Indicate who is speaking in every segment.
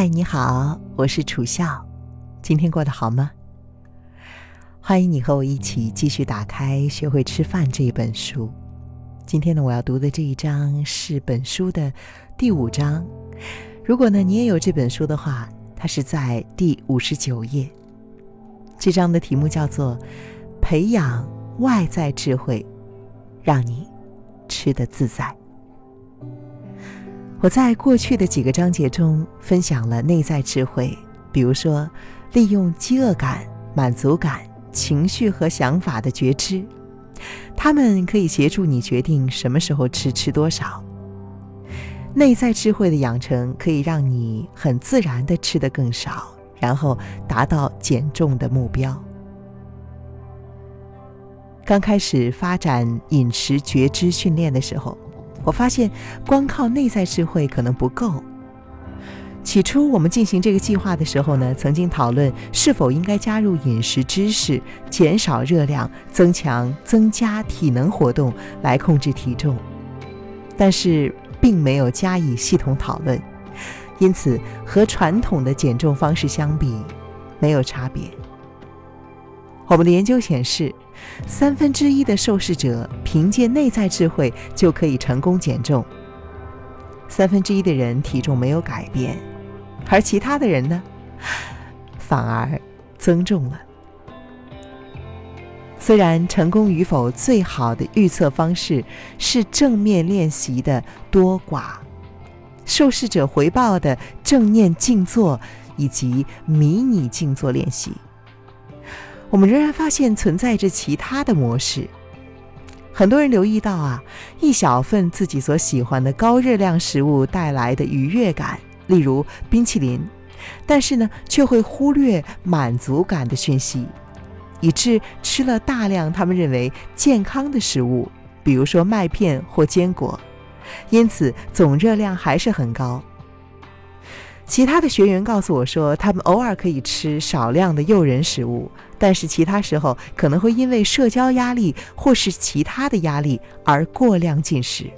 Speaker 1: 嗨，你好，我是楚笑，今天过得好吗？欢迎你和我一起继续打开《学会吃饭》这一本书。今天呢，我要读的这一章是本书的第五章。如果呢，你也有这本书的话，它是在第五十九页。这章的题目叫做“培养外在智慧，让你吃得自在”。我在过去的几个章节中分享了内在智慧，比如说利用饥饿感、满足感、情绪和想法的觉知。他们可以协助你决定什么时候吃，吃多少。内在智慧的养成可以让你很自然的吃得更少，然后达到减重的目标。刚开始发展饮食觉知训练的时候，我发现光靠内在智慧可能不够。起初我们进行这个计划的时候呢，曾经讨论是否应该加入饮食知识，减少热量，增强、增加体能活动来控制体重，但是并没有加以系统讨论，因此和传统的减重方式相比，没有差别。我们的研究显示，三分之一的受试者凭借内在智慧就可以成功减重，三分之一的人体重没有改变。而其他的人呢，反而增重了。虽然成功与否最好的预测方式是正面练习的多寡、受试者回报的正念静坐以及迷你静坐练习，我们仍然发现存在着其他的模式。很多人留意到啊，一小份自己所喜欢的高热量食物带来的愉悦感。例如冰淇淋，但是呢，却会忽略满足感的讯息，以致吃了大量他们认为健康的食物，比如说麦片或坚果，因此总热量还是很高。其他的学员告诉我说，他们偶尔可以吃少量的诱人食物，但是其他时候可能会因为社交压力或是其他的压力而过量进食。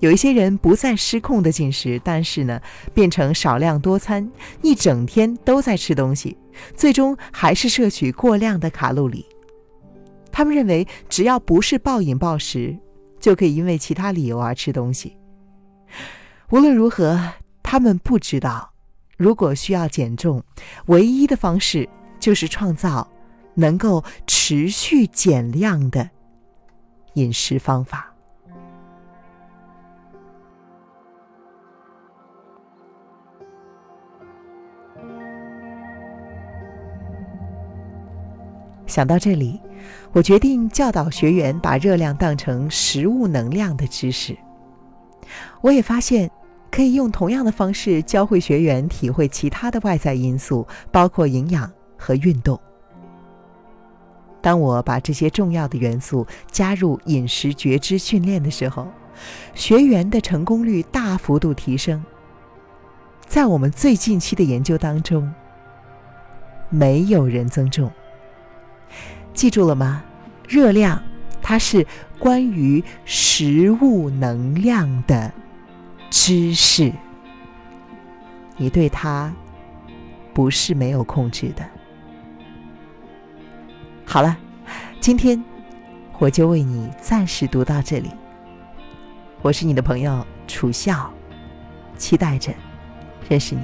Speaker 1: 有一些人不再失控的进食，但是呢，变成少量多餐，一整天都在吃东西，最终还是摄取过量的卡路里。他们认为，只要不是暴饮暴食，就可以因为其他理由而吃东西。无论如何，他们不知道，如果需要减重，唯一的方式就是创造能够持续减量的饮食方法。想到这里，我决定教导学员把热量当成食物能量的知识。我也发现，可以用同样的方式教会学员体会其他的外在因素，包括营养和运动。当我把这些重要的元素加入饮食觉知训练的时候，学员的成功率大幅度提升。在我们最近期的研究当中，没有人增重。记住了吗？热量，它是关于食物能量的知识。你对它不是没有控制的。好了，今天我就为你暂时读到这里。我是你的朋友楚笑，期待着认识你。